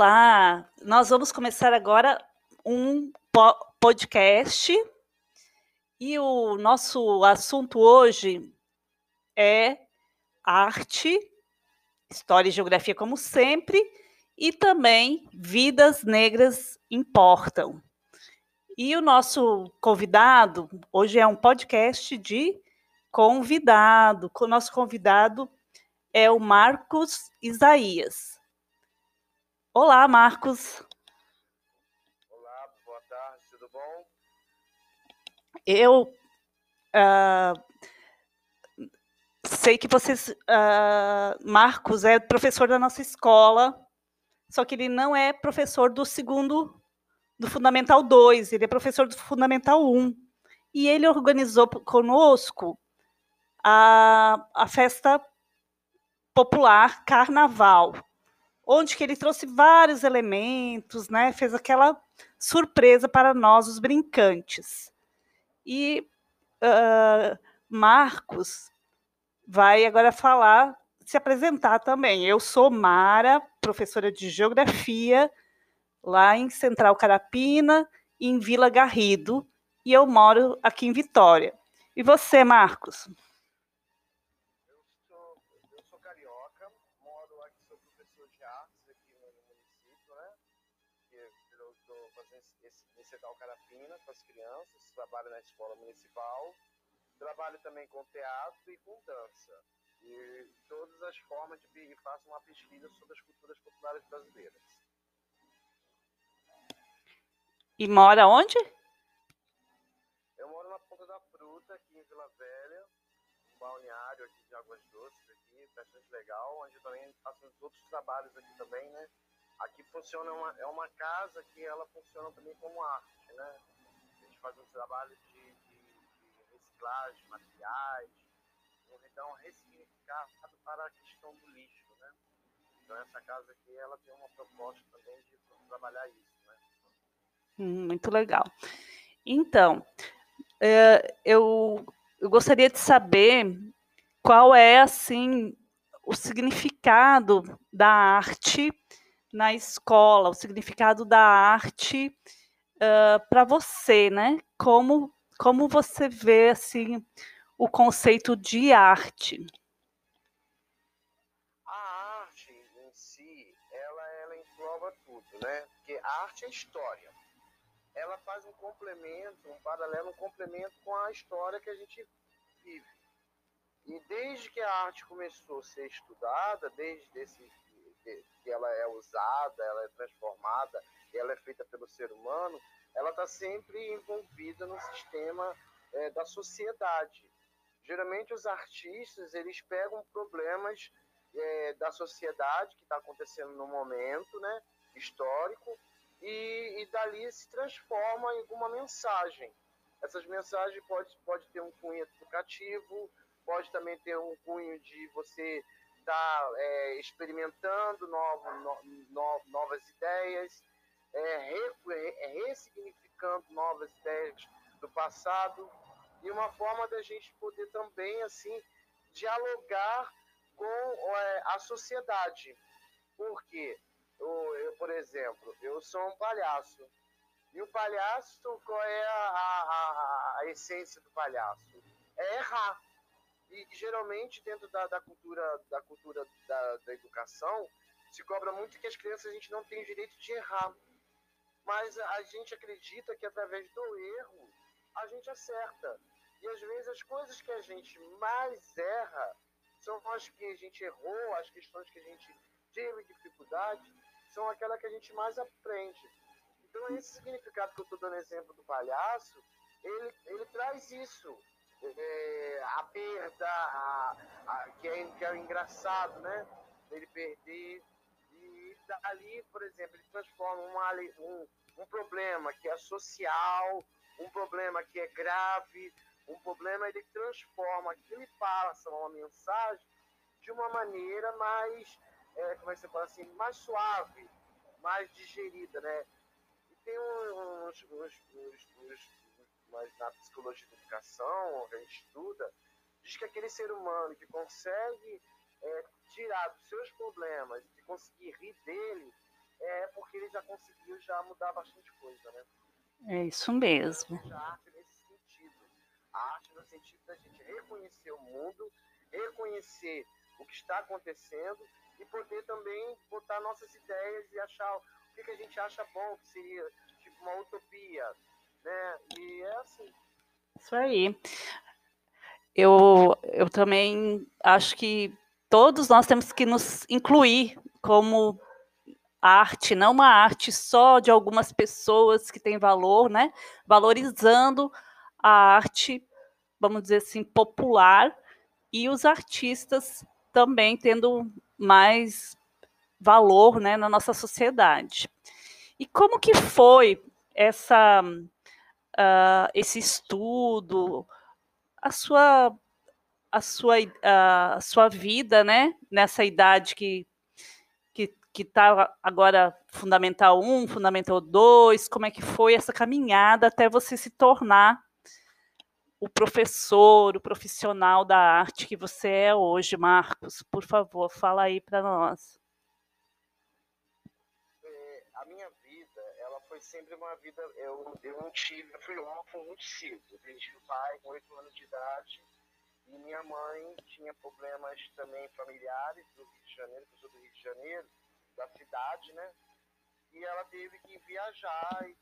Olá! Nós vamos começar agora um podcast e o nosso assunto hoje é arte, história e geografia, como sempre, e também vidas negras importam. E o nosso convidado, hoje é um podcast de convidado. O nosso convidado é o Marcos Isaías. Olá, Marcos. Olá, boa tarde, tudo bom? Eu uh, sei que vocês. Uh, Marcos é professor da nossa escola, só que ele não é professor do segundo, do Fundamental 2, ele é professor do Fundamental 1. E ele organizou conosco a, a festa popular Carnaval onde que ele trouxe vários elementos, né? Fez aquela surpresa para nós, os brincantes. E uh, Marcos vai agora falar, se apresentar também. Eu sou Mara, professora de Geografia, lá em Central Carapina, em Vila Garrido, e eu moro aqui em Vitória. E você, Marcos? Trabalho na escola municipal, trabalho também com teatro e com dança. E todas as formas de faço uma pesquisa sobre as culturas populares brasileiras. E mora onde? Eu moro na Ponta da Fruta, aqui em Vila Velha, um balneário aqui de Águas Doces, aqui, bastante legal, onde também faço outros trabalhos aqui também, né? Aqui funciona uma, é uma casa que ela funciona também como arte, né? A gente faz um trabalho de, de, de reciclagem, materiais, então ressignificado para a questão do lixo, né? Então essa casa aqui ela tem uma proposta também de trabalhar isso, né? Hum, muito legal. Então, é, eu, eu gostaria de saber qual é assim o significado da arte na escola, o significado da arte uh, para você, né? Como, como você vê assim o conceito de arte? A arte em si, ela, ela engloba tudo, né? Porque a arte é história. Ela faz um complemento, um paralelo, um complemento com a história que a gente vive. E desde que a arte começou a ser estudada, desde esse que ela é usada, ela é transformada, ela é feita pelo ser humano, ela está sempre envolvida no sistema é, da sociedade. Geralmente os artistas eles pegam problemas é, da sociedade que está acontecendo no momento, né, histórico, e, e dali se transforma em alguma mensagem. Essas mensagens pode, pode ter um cunho educativo, pode também ter um cunho de você está é, experimentando novo, no, no, novas ideias, é, re, é, ressignificando novas ideias do passado e uma forma da gente poder também assim dialogar com é, a sociedade. Porque, eu, eu, por exemplo, eu sou um palhaço. E o palhaço, qual é a, a, a essência do palhaço? É errar e geralmente dentro da, da cultura da cultura da, da, educação se cobra muito que as crianças a gente não tem o direito de errar mas a gente acredita que através do erro a gente acerta e às vezes as coisas que a gente mais erra são as que a gente errou as questões que a gente teve dificuldade são aquelas que a gente mais aprende então esse significado que eu estou dando exemplo do palhaço ele, ele traz isso é, a perda, a, a, que, é, que é engraçado, né? Ele perder. E ali, por exemplo, ele transforma uma, um, um problema que é social, um problema que é grave, um problema, ele transforma aquilo e passa uma mensagem de uma maneira mais, é, como é que você fala assim, mais suave, mais digerida, né? E tem uns, uns, uns, uns mas na psicologia da educação, a gente estuda, diz que aquele ser humano que consegue é, tirar dos seus problemas, que conseguir rir dele, é porque ele já conseguiu já mudar bastante coisa, né? É isso mesmo. A arte nesse sentido. A arte no sentido da gente reconhecer o mundo, reconhecer o que está acontecendo e poder também botar nossas ideias e achar o que, que a gente acha bom, que seria tipo uma utopia, né? E é assim. Isso aí. Eu, eu também acho que todos nós temos que nos incluir como arte, não uma arte só de algumas pessoas que têm valor, né? Valorizando a arte, vamos dizer assim, popular e os artistas também tendo mais valor, né, na nossa sociedade. E como que foi essa uh, esse estudo, a sua a sua a sua vida, né, nessa idade que que está agora Fundamental 1, Fundamental 2, como é que foi essa caminhada até você se tornar o professor, o profissional da arte que você é hoje, Marcos? Por favor, fala aí para nós. É, a minha vida, ela foi sempre uma vida, eu, eu não tive, eu fui órfão muito cedo, eu perdi o pai com oito anos de idade, e minha mãe tinha problemas também familiares do Rio de Janeiro, eu sou do Rio de Janeiro, da cidade, né? E ela teve que viajar e,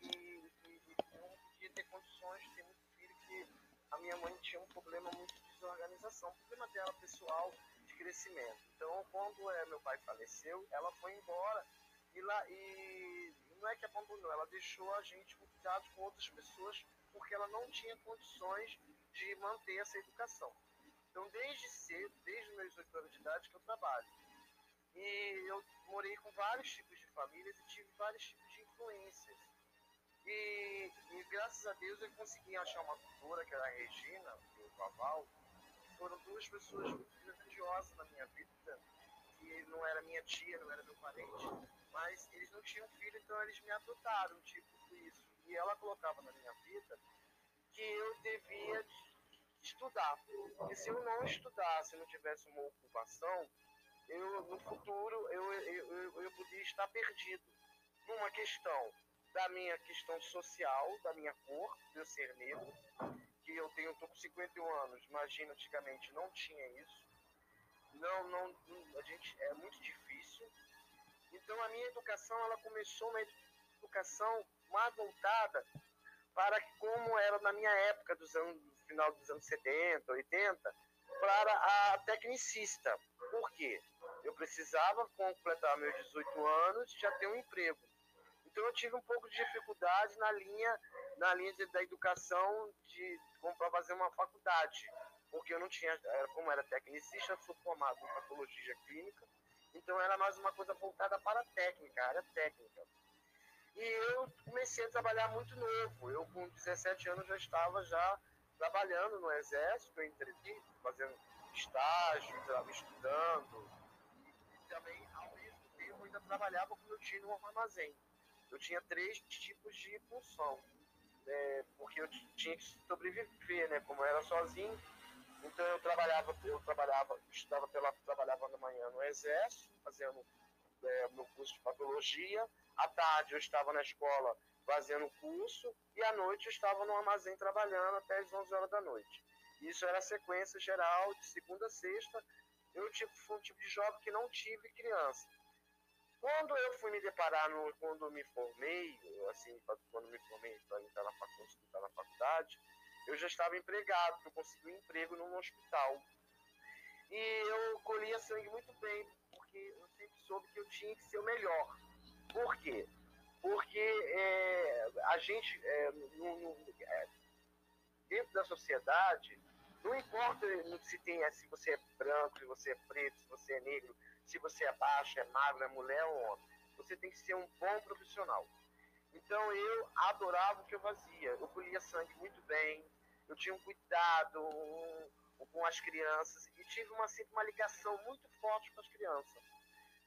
e, e, não podia ter condições de ter muito filho, porque a minha mãe tinha um problema muito de desorganização, um problema dela pessoal de crescimento. Então, quando é, meu pai faleceu, ela foi embora e, lá, e não é que abandonou, ela deixou a gente com cuidado com outras pessoas porque ela não tinha condições de manter essa educação. Então, desde cedo, desde meus oito anos de idade, que eu trabalho. E eu morei com vários tipos de famílias e tive vários tipos de influências. E, e graças a Deus eu consegui achar uma tutora, que era a Regina, e o Vaval. Foram duas pessoas grandiosas na minha vida, que não era minha tia, não era meu parente, mas eles não tinham filho, então eles me adotaram, tipo isso. E ela colocava na minha vida que eu devia estudar. E se eu não estudasse, não tivesse uma ocupação, eu, no futuro eu, eu, eu, eu podia estar perdido numa questão da minha questão social, da minha cor, de eu ser negro, que eu tenho, tô com 51 anos, imagina, antigamente não tinha isso. Não, não, a gente, é muito difícil. Então a minha educação, ela começou uma educação mais voltada para como era na minha época, dos anos, final dos anos 70, 80, para a tecnicista. Por quê? Eu precisava completar meus 18 anos e já ter um emprego. Então eu tive um pouco de dificuldade na linha, na linha de, da educação de para fazer uma faculdade, porque eu não tinha, como era tecnicista, sou formado em patologia clínica, então era mais uma coisa voltada para a técnica, área técnica. E eu comecei a trabalhar muito novo. Eu com 17 anos já estava já trabalhando no exército, eu fazendo estágio, estudando, também, ao mesmo tempo, ainda trabalhava com meu tio no armazém. Eu tinha três tipos de função, né, porque eu tinha que sobreviver, né? Como eu era sozinho, então eu trabalhava, eu trabalhava, estudava pela, trabalhava na manhã no exército, fazendo é, meu curso de patologia. À tarde eu estava na escola fazendo curso e à noite eu estava no armazém trabalhando até as 11 horas da noite. Isso era a sequência geral de segunda a sexta, eu tipo, fui um tipo de jovem que não tive criança. Quando eu fui me deparar, no, quando me formei, assim, quando me formei para entrar na faculdade, entrar na faculdade, eu já estava empregado, eu consegui um emprego num hospital. E eu colhia sangue muito bem, porque eu sempre soube que eu tinha que ser o melhor. Por quê? Porque é, a gente, é, no, no, é, dentro da sociedade, não importa se, tem, se você é branco, se você é preto, se você é negro, se você é baixo, é magro, é mulher ou homem. Você tem que ser um bom profissional. Então eu adorava o que eu fazia. Eu colhia sangue muito bem, eu tinha um cuidado com as crianças e tive uma, sempre uma ligação muito forte com as crianças.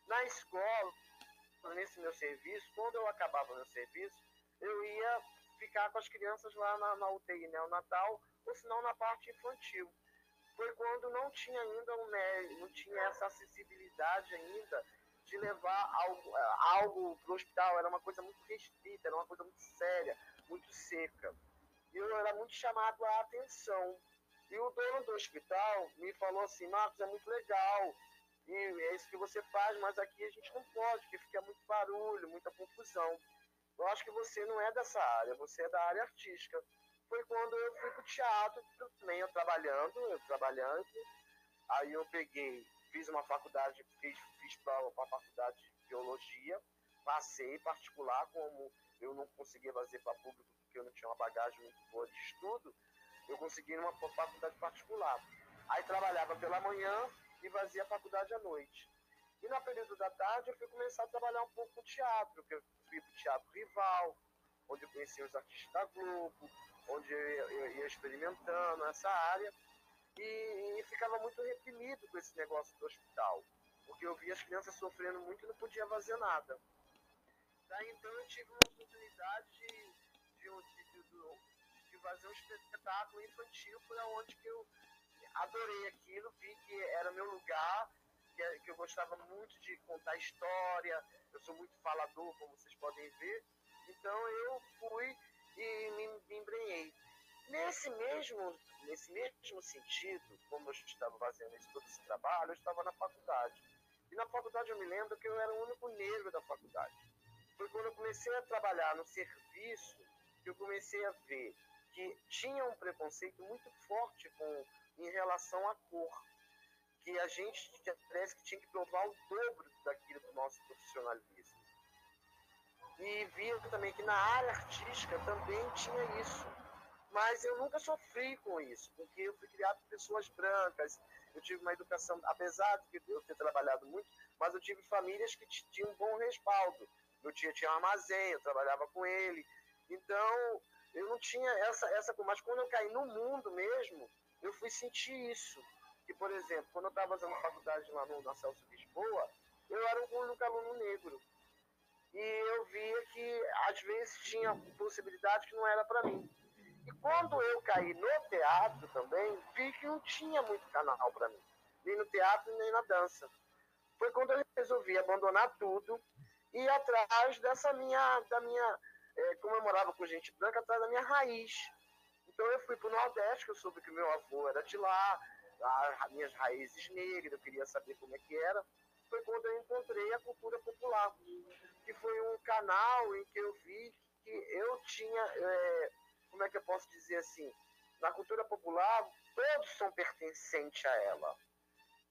Na escola, nesse meu serviço, quando eu acabava meu serviço, eu ia ficar com as crianças lá na, na UTI neonatal ou se não na parte infantil. Foi quando não tinha ainda um médico, não tinha essa acessibilidade ainda de levar algo, algo para o hospital, era uma coisa muito restrita, era uma coisa muito séria, muito seca. E eu era muito chamado a atenção. E o dono do hospital me falou assim, Marcos, é muito legal, e é isso que você faz, mas aqui a gente não pode, porque fica muito barulho, muita confusão. Eu acho que você não é dessa área, você é da área artística. Foi quando eu fui para o teatro, também eu trabalhando, eu trabalhando, aí eu peguei, fiz uma faculdade, fiz, fiz para a faculdade de biologia, passei particular, como eu não conseguia fazer para público porque eu não tinha uma bagagem muito boa de estudo, eu consegui numa faculdade particular. Aí trabalhava pela manhã e fazia a faculdade à noite. E no período da tarde eu fui começar a trabalhar um pouco com teatro, que eu fui para o Teatro Rival, onde eu conheci os artistas da Globo, onde eu, ia experimentando essa área e, ficava muito reprimido com esse negócio do hospital, porque eu via as crianças sofrendo muito e não podia fazer nada. Daí então eu tive uma oportunidade de, de, de, de fazer um espetáculo infantil, foi onde que eu adorei aquilo, vi que era meu lugar, que, que eu gostava muito de contar história, eu sou muito falador, como vocês podem ver, então eu fui e me, me embrenhei. Nesse mesmo, nesse mesmo sentido, como eu estava fazendo esse, todo esse trabalho, eu estava na faculdade. E na faculdade eu me lembro que eu era o único negro da faculdade. Foi quando eu comecei a trabalhar no serviço que eu comecei a ver que tinha um preconceito muito forte com, em relação à cor. Que a gente parece que tinha que provar o dobro daquilo do nosso profissionalismo. E via também que na área artística também tinha isso. Mas eu nunca sofri com isso, porque eu fui criado por pessoas brancas, eu tive uma educação, apesar de eu ter trabalhado muito, mas eu tive famílias que tinham um bom respaldo. Meu tio tinha um armazém, eu trabalhava com ele. Então, eu não tinha essa, essa mas quando eu caí no mundo mesmo, eu fui sentir isso. Que, por exemplo, quando eu estava fazendo faculdade lá no, na Celso Lisboa, eu era um único aluno negro e eu via que às vezes tinha possibilidade que não era para mim. E quando eu caí no teatro também, vi que não tinha muito canal para mim, nem no teatro nem na dança. Foi quando eu resolvi abandonar tudo e ir atrás dessa minha, da minha, é, como eu morava com gente branca, atrás da minha raiz. Então eu fui para o Nordeste, que eu soube que meu avô era de lá, as minhas raízes negras, eu queria saber como é que era. Foi quando eu encontrei a cultura popular que foi um canal em que eu vi que eu tinha, é, como é que eu posso dizer assim, na cultura popular, todos são pertencentes a ela.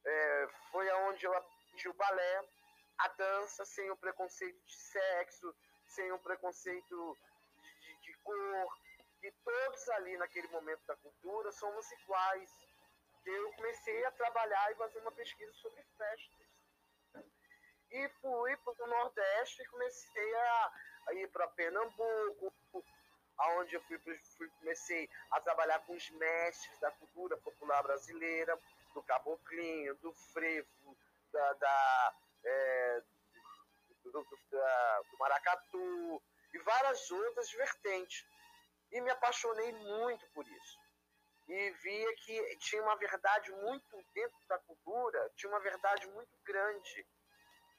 É, foi aonde eu aprendi o balé, a dança, sem o preconceito de sexo, sem o preconceito de, de, cor, que todos ali naquele momento da cultura somos iguais. Eu comecei a trabalhar e fazer uma pesquisa sobre festas e fui para o Nordeste e comecei a, a ir para Pernambuco, aonde eu fui, fui, comecei a trabalhar com os mestres da cultura popular brasileira, do caboclinho, do frevo, da, da, é, do, do, da, do maracatu e várias outras vertentes. E me apaixonei muito por isso. E via que tinha uma verdade muito dentro da cultura, tinha uma verdade muito grande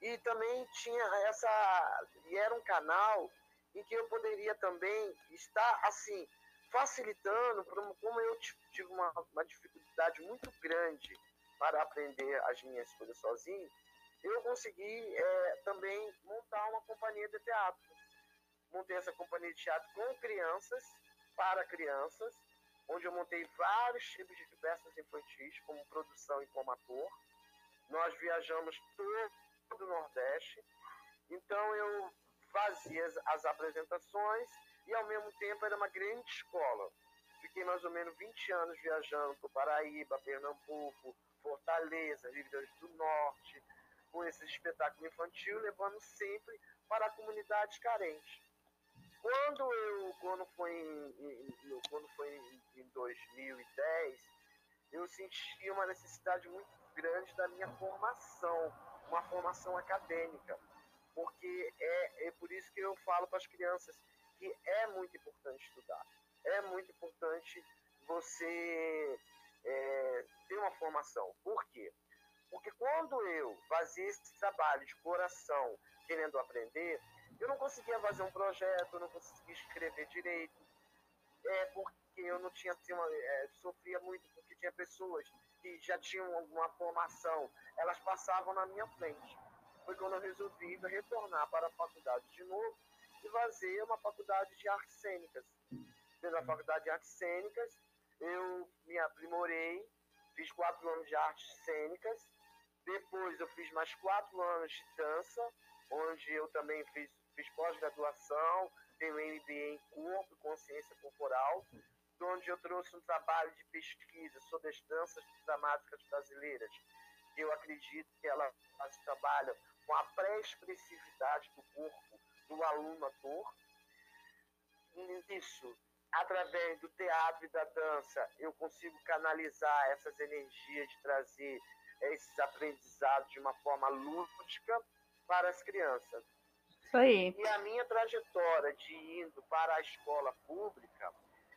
e também tinha essa. E era um canal em que eu poderia também estar, assim, facilitando, como eu tive uma, uma dificuldade muito grande para aprender as minhas coisas sozinho, eu consegui é, também montar uma companhia de teatro. Montei essa companhia de teatro com crianças, para crianças, onde eu montei vários tipos de diversas infantis, como produção e como ator. Nós viajamos todo do Nordeste. Então eu fazia as, as apresentações e ao mesmo tempo era uma grande escola. Fiquei mais ou menos 20 anos viajando para Paraíba, Pernambuco, Fortaleza, Rio Grande do Norte, com esse espetáculo infantil, levando sempre para comunidades carentes. Quando eu, quando foi em, em, quando foi em, em 2010, eu senti uma necessidade muito grande da minha formação uma formação acadêmica, porque é, é por isso que eu falo para as crianças que é muito importante estudar, é muito importante você é, ter uma formação. Por quê? Porque quando eu fazia esse trabalho de coração, querendo aprender, eu não conseguia fazer um projeto, eu não conseguia escrever direito, é porque eu não tinha, assim, uma, é, sofria muito, porque tinha pessoas que já tinham alguma formação, elas passavam na minha frente. Foi quando eu resolvi retornar para a faculdade de novo e fazer uma faculdade de artes cênicas. Fiz a faculdade de artes cênicas, eu me aprimorei, fiz quatro anos de artes cênicas, depois eu fiz mais quatro anos de dança, onde eu também fiz, fiz pós-graduação, tenho MBA em corpo e consciência corporal, onde eu trouxe um trabalho de pesquisa sobre as danças dramáticas brasileiras. Eu acredito que ela, elas trabalham com a pré-expressividade do corpo do aluno ator. Isso, através do teatro e da dança, eu consigo canalizar essas energias de trazer esses aprendizados de uma forma lúdica para as crianças. Isso aí. E a minha trajetória de indo para a escola pública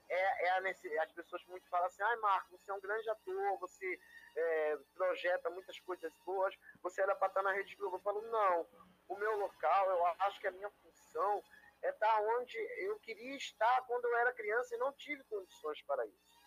é, é a, as pessoas muito falam assim, ai Marco, você é um grande ator, você é, projeta muitas coisas boas, você era para estar na Rede Globo. Eu falo, não, o meu local, eu acho que a minha função é estar onde eu queria estar quando eu era criança e não tive condições para isso.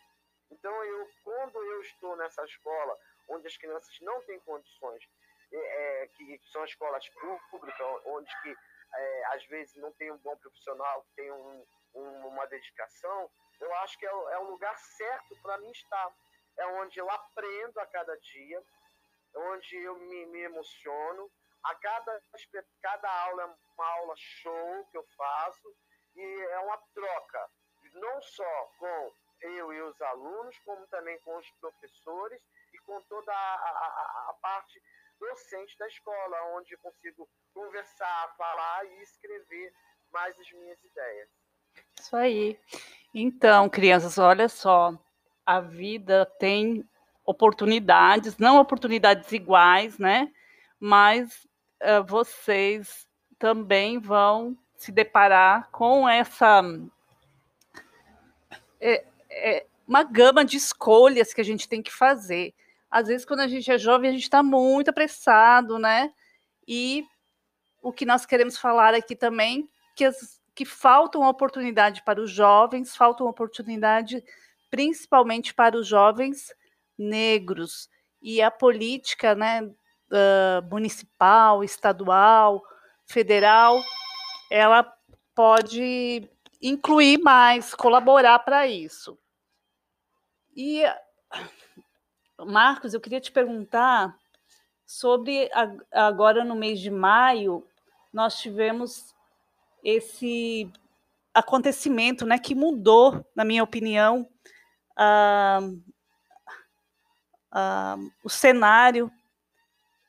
Então, eu, quando eu estou nessa escola, onde as crianças não têm condições, é, é que são escolas públicas, onde que, é, às vezes não tem um bom profissional, tem um, um, uma dedicação, eu acho que é, é o lugar certo para mim estar. É onde eu aprendo a cada dia, onde eu me, me emociono. A cada, cada aula é uma aula show que eu faço e é uma troca, não só com eu e os alunos, como também com os professores e com toda a, a, a parte docente da escola, onde consigo conversar, falar e escrever mais as minhas ideias. Isso aí. Então, crianças, olha só, a vida tem oportunidades, não oportunidades iguais, né? Mas uh, vocês também vão se deparar com essa é, é, uma gama de escolhas que a gente tem que fazer. Às vezes, quando a gente é jovem, a gente está muito apressado, né? E o que nós queremos falar aqui também, que as, que faltam oportunidade para os jovens, faltam oportunidade principalmente para os jovens negros. E a política né, uh, municipal, estadual, federal, ela pode incluir mais, colaborar para isso. E, Marcos, eu queria te perguntar sobre agora no mês de maio, nós tivemos esse acontecimento né, que mudou, na minha opinião, o cenário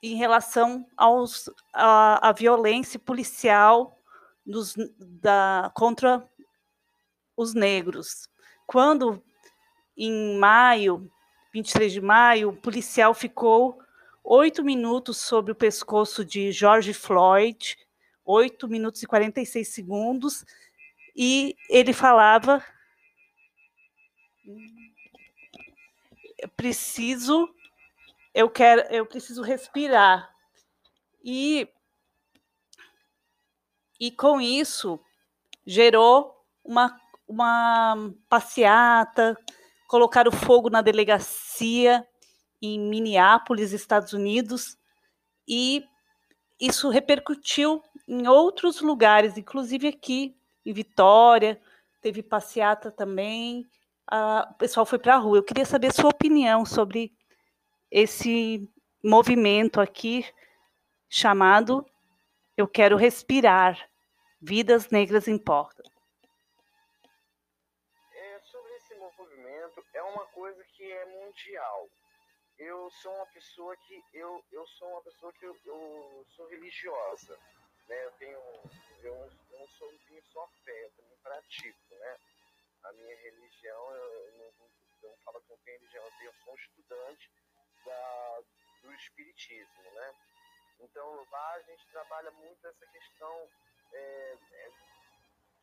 em relação aos, a violência policial dos, da, contra os negros. Quando, em maio, 23 de maio, o policial ficou oito minutos sobre o pescoço de George Floyd, 8 minutos e 46 segundos, e ele falava: preciso, eu quero, eu preciso respirar. E, e com isso gerou uma, uma passeata, colocaram fogo na delegacia em Minneapolis, Estados Unidos, e isso repercutiu em outros lugares, inclusive aqui em Vitória, teve passeata também. Ah, o pessoal foi para a rua. Eu queria saber sua opinião sobre esse movimento aqui chamado Eu Quero Respirar. Vidas Negras Importam. É, sobre esse movimento, é uma coisa que é mundial eu sou uma pessoa que eu, eu sou uma pessoa que eu, eu sou religiosa, né? Eu tenho eu, não sou tenho só fé, eu também pratico, né? A minha religião, eu, eu, não, eu não falo que eu tenho religião, eu sou um estudante da, do espiritismo, né? Então lá a gente trabalha muito essa questão é, é,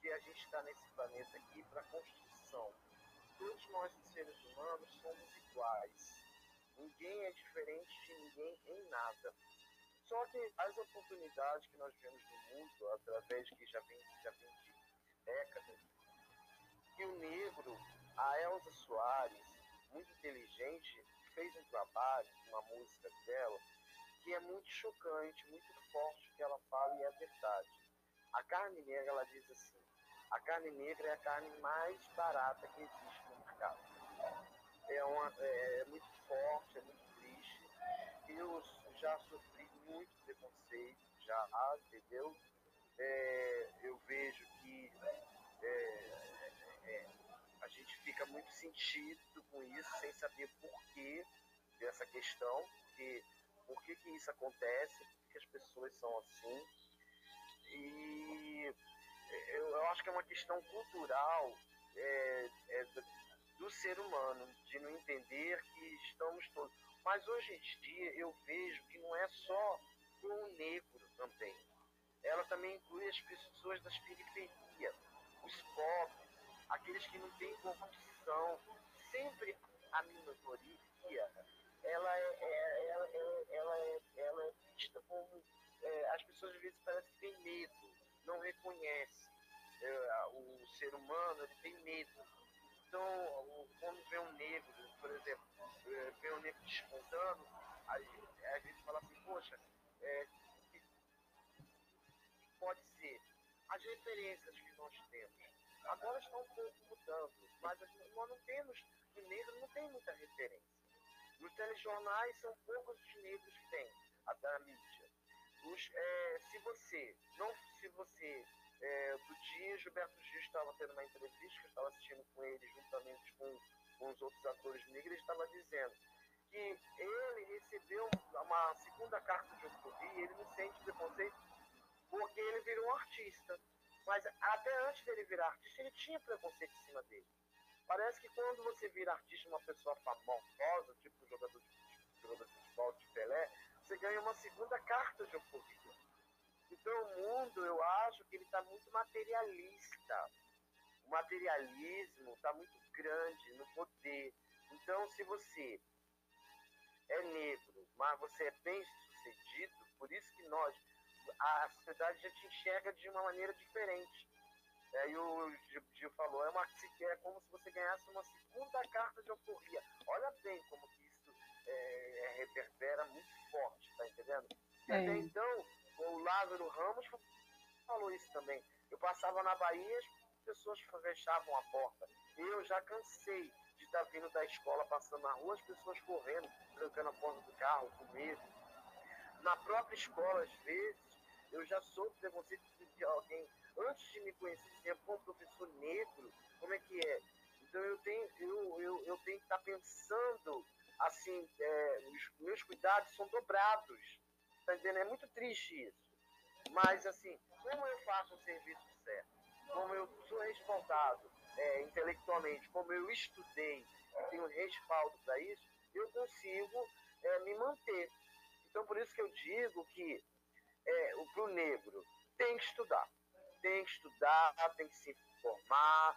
que a gente está nesse planeta aqui para construção. Todos nós seres humanos somos iguais Ninguém é diferente de ninguém em nada. Só que as oportunidades que nós vemos no mundo, através que já vem, já vem de décadas, que o negro, a Elza Soares, muito inteligente, fez um trabalho, uma música dela, que é muito chocante, muito forte que ela fala e é verdade. A carne negra, ela diz assim, a carne negra é a carne mais barata que existe no mercado. É, uma, é, é muito forte, é muito triste. Eu já sofri muito preconceito, já, entendeu? É, eu vejo que é, é, a gente fica muito sentido com isso, sem saber por que dessa questão, porque por que, que isso acontece, por que as pessoas são assim. E eu, eu acho que é uma questão cultural é, é do, do, ser humano, de não entender que estamos todos. Mas hoje em dia eu vejo que não é só o negro também. Ela também inclui as pessoas das periferias, os pobres, aqueles que não têm condição. Sempre a minoria ela é, é, ela, é, ela, é, ela é vista como. É, as pessoas às vezes parecem têm medo, não reconhecem. É, o ser humano ele tem medo. Então, quando vê um negro, por exemplo, é, vê um negro descontando, a gente, a gente fala assim, poxa, é, pode ser? As referências que nós temos agora estão um pouco mudando, mas nós não temos, o negro não tem muita referência. Nos telejornais são poucos os negros que tem, a da mídia. Os, é, se você, não se você, é, do dia Gilberto Gil estava tendo uma entrevista, que eu estava assistindo com ele juntamente com, com os outros atores negros, ele estava dizendo que ele recebeu uma segunda carta de homofobia, ele não sente preconceito porque ele virou um artista. Mas até antes dele virar artista, ele tinha preconceito em cima dele. Parece que quando você vira artista, uma pessoa famosa, tipo jogador de, jogador de futebol de Pelé, você ganha uma segunda carta de oposição. Então o mundo, eu acho que ele está muito materialista. O materialismo está muito grande no poder. Então, se você é negro, mas você é bem sucedido, por isso que nós, a sociedade já te enxerga de uma maneira diferente. É, e o Gil falou, é, uma, é como se você ganhasse uma segunda carta de alforria. Olha bem como que isso é, é reverbera muito forte, tá entendendo? E até então, o Lázaro Ramos falou isso também. Eu passava na Bahia, as pessoas fechavam a porta. Eu já cansei de estar vindo da escola, passando na rua, as pessoas correndo, trancando a porta do carro, com medo. Na própria escola, às vezes, eu já soube preconceito de alguém antes de me conhecer sempre como professor negro, como é que é? Então eu tenho, eu, eu, eu tenho que estar pensando assim, é, os meus cuidados são dobrados. Tá entendendo? É muito triste isso. Mas assim, como eu faço o serviço certo, como eu sou respaldado é, intelectualmente, como eu estudei e tenho respaldo para isso, eu consigo é, me manter. Então por isso que eu digo que é, para o negro tem que estudar tem que estudar, tem que se formar.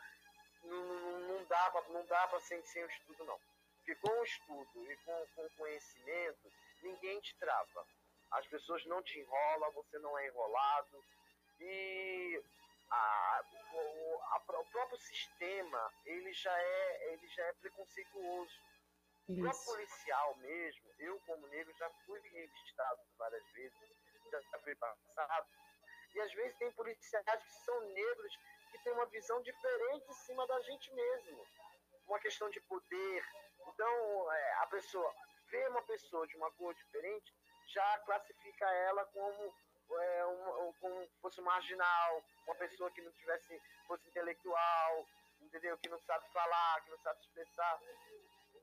Não, não, dá para não dá para sem, sem o estudo não. Porque com o estudo e com, com conhecimento ninguém te trava. As pessoas não te enrolam, você não é enrolado e a, o, a, o próprio sistema ele já é ele já é preconceituoso. Isso. O próprio policial mesmo, eu como negro já fui revistado várias vezes, já fui passado e às vezes tem policiais que são negros que têm uma visão diferente em cima da gente mesmo. Uma questão de poder. Então, é, a pessoa vê uma pessoa de uma cor diferente, já classifica ela como é, uma, como fosse marginal, uma pessoa que não tivesse, fosse intelectual, entendeu? Que não sabe falar, que não sabe expressar.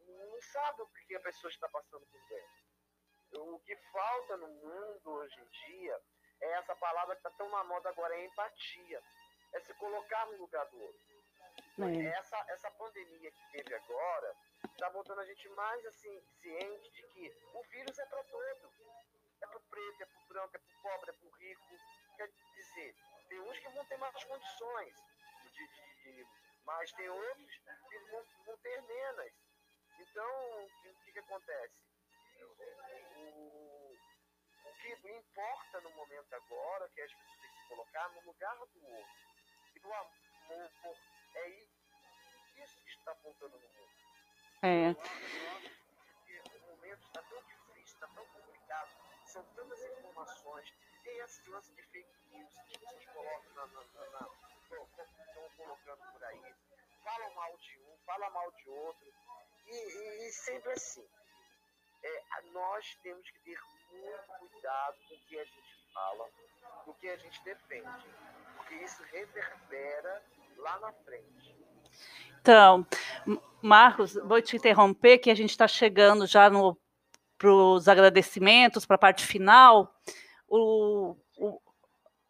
Não sabe o que a pessoa está passando por dentro. O que falta no mundo hoje em dia é essa palavra que está tão na moda agora, é empatia. É se colocar no lugar do outro. É. Essa, essa pandemia que teve agora está botando a gente mais assim, ciente de que o vírus é para todo. É para o preto, é para o branco, é para o pobre, é para o rico. Quer dizer, tem uns que vão ter mais condições, de, de, de, mas tem outros que vão, vão ter menos. Então, o que, que acontece? o, o que importa no momento agora, que as pessoas têm que se colocar no lugar do outro. E do amor, é isso que está apontando no mundo. É. O momento está tão difícil, está tão complicado, são tantas informações, tem esse lance de fake news que pessoas colocam na, na, na, na estão colocando por aí, falam mal de um, falam mal de outro, e, e, e sempre assim. É, nós temos que ter muito cuidado com o que a gente fala, com o que a gente defende, porque isso reverbera lá na frente. Então, Marcos, vou te interromper, que a gente está chegando já para os agradecimentos, para a parte final. O, o,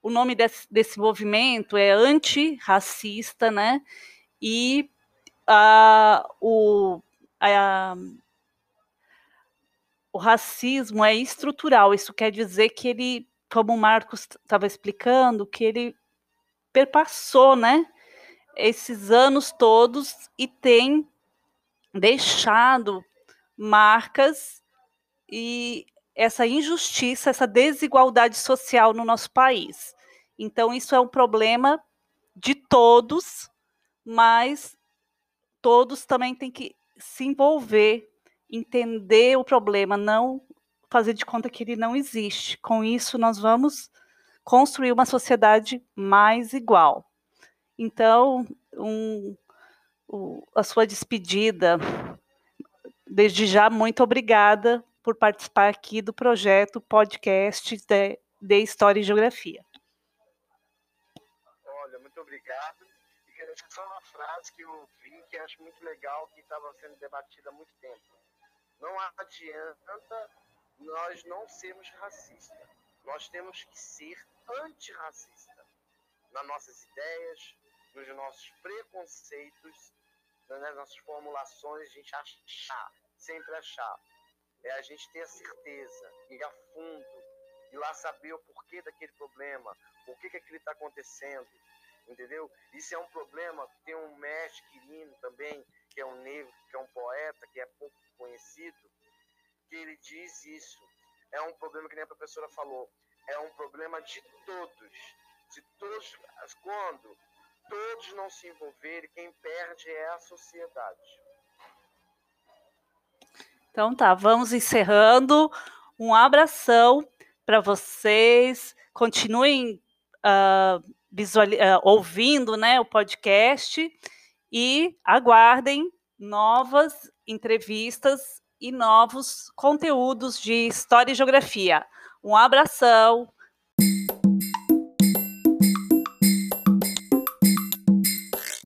o nome desse, desse movimento é antirracista, né? E a, o, a, o racismo é estrutural, isso quer dizer que ele, como o Marcos estava explicando, que ele perpassou, né? esses anos todos e tem deixado marcas e essa injustiça, essa desigualdade social no nosso país. Então, isso é um problema de todos, mas todos também têm que se envolver, entender o problema, não fazer de conta que ele não existe. Com isso, nós vamos construir uma sociedade mais igual. Então, um, a sua despedida, desde já, muito obrigada por participar aqui do projeto podcast de, de História e Geografia. Olha, muito obrigado. E quero dizer só uma frase que eu vi que acho muito legal, que estava sendo debatida há muito tempo. Não adianta nós não sermos racistas. Nós temos que ser antirracistas nas nossas ideias, nos nossos preconceitos, nas nossas formulações, a gente achar, sempre achar. É a gente ter a certeza, ir a fundo, ir lá saber o porquê daquele problema, por que, que aquilo está acontecendo, entendeu? Isso é um problema, tem um mestre Quirino também, que é um negro, que é um poeta, que é pouco conhecido, que ele diz isso. É um problema que nem a professora falou, é um problema de todos. De todos, quando todos não se envolverem, quem perde é a sociedade. Então tá, vamos encerrando. Um abração para vocês. Continuem uh, uh, ouvindo né, o podcast e aguardem novas entrevistas e novos conteúdos de História e Geografia. Um abração.